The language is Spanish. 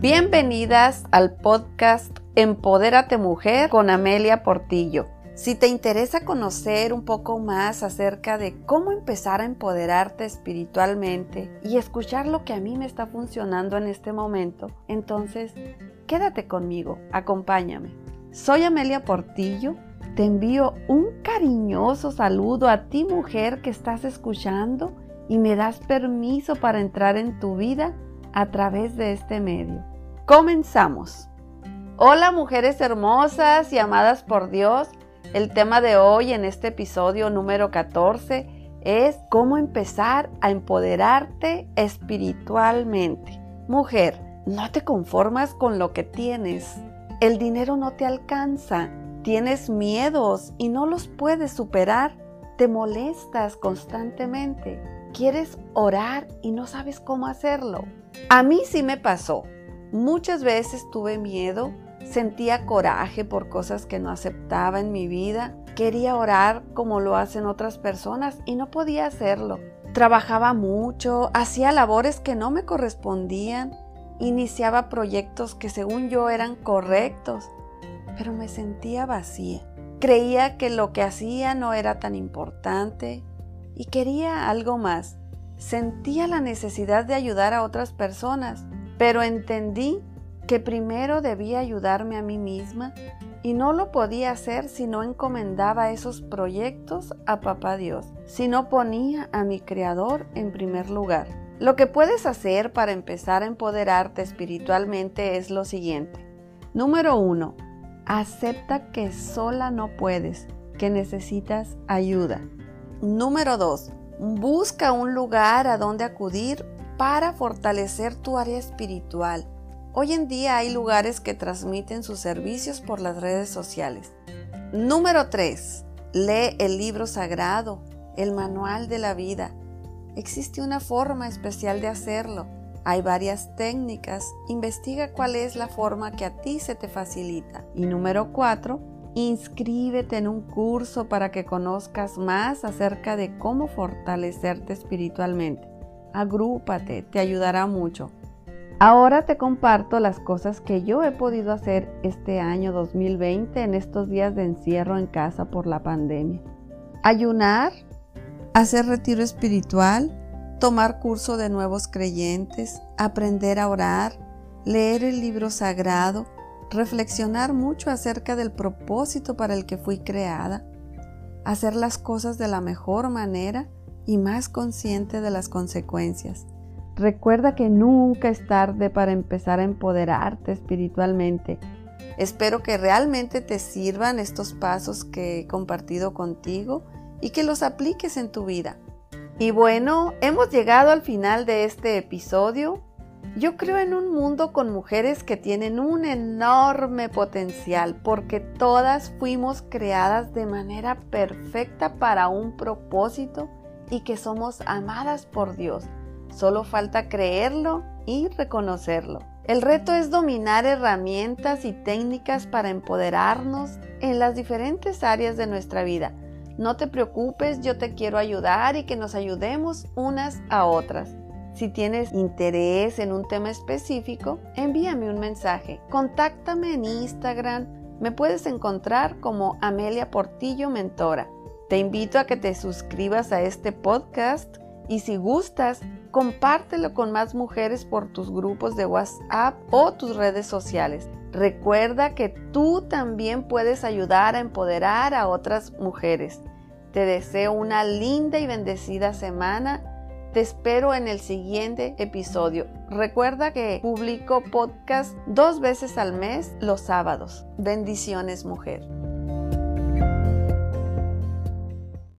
Bienvenidas al podcast Empodérate Mujer con Amelia Portillo. Si te interesa conocer un poco más acerca de cómo empezar a empoderarte espiritualmente y escuchar lo que a mí me está funcionando en este momento, entonces quédate conmigo, acompáñame. Soy Amelia Portillo, te envío un cariñoso saludo a ti mujer que estás escuchando y me das permiso para entrar en tu vida a través de este medio. Comenzamos. Hola mujeres hermosas y amadas por Dios. El tema de hoy en este episodio número 14 es cómo empezar a empoderarte espiritualmente. Mujer, no te conformas con lo que tienes. El dinero no te alcanza. Tienes miedos y no los puedes superar. Te molestas constantemente. Quieres orar y no sabes cómo hacerlo. A mí sí me pasó. Muchas veces tuve miedo Sentía coraje por cosas que no aceptaba en mi vida. Quería orar como lo hacen otras personas y no podía hacerlo. Trabajaba mucho, hacía labores que no me correspondían, iniciaba proyectos que según yo eran correctos, pero me sentía vacía. Creía que lo que hacía no era tan importante y quería algo más. Sentía la necesidad de ayudar a otras personas, pero entendí que primero debía ayudarme a mí misma y no lo podía hacer si no encomendaba esos proyectos a Papá Dios, si no ponía a mi Creador en primer lugar. Lo que puedes hacer para empezar a empoderarte espiritualmente es lo siguiente. Número uno, acepta que sola no puedes, que necesitas ayuda. Número dos, busca un lugar a donde acudir para fortalecer tu área espiritual Hoy en día hay lugares que transmiten sus servicios por las redes sociales. Número 3. Lee el libro sagrado, el manual de la vida. Existe una forma especial de hacerlo. Hay varias técnicas. Investiga cuál es la forma que a ti se te facilita. Y número 4. Inscríbete en un curso para que conozcas más acerca de cómo fortalecerte espiritualmente. Agrúpate, te ayudará mucho. Ahora te comparto las cosas que yo he podido hacer este año 2020 en estos días de encierro en casa por la pandemia. Ayunar, hacer retiro espiritual, tomar curso de nuevos creyentes, aprender a orar, leer el libro sagrado, reflexionar mucho acerca del propósito para el que fui creada, hacer las cosas de la mejor manera y más consciente de las consecuencias Recuerda que nunca es tarde para empezar a empoderarte espiritualmente. Espero que realmente te sirvan estos pasos que he compartido contigo y que los apliques en tu vida. Y bueno, hemos llegado al final de este episodio. Yo creo en un mundo con mujeres que tienen un enorme potencial porque todas fuimos creadas de manera perfecta para un propósito y que somos amadas por Dios. Solo falta creerlo y reconocerlo. El reto es dominar herramientas y técnicas para empoderarnos en las diferentes áreas de nuestra vida. No te preocupes, yo te quiero ayudar y que nos ayudemos unas a otras. Si tienes interés en un tema específico, envíame un mensaje. Contáctame en Instagram. Me puedes encontrar como Amelia Portillo Mentora. Te invito a que te suscribas a este podcast y si gustas, compártelo con más mujeres por tus grupos de WhatsApp o tus redes sociales. Recuerda que tú también puedes ayudar a empoderar a otras mujeres. Te deseo una linda y bendecida semana. Te espero en el siguiente episodio. Recuerda que publico podcast dos veces al mes los sábados. Bendiciones mujer.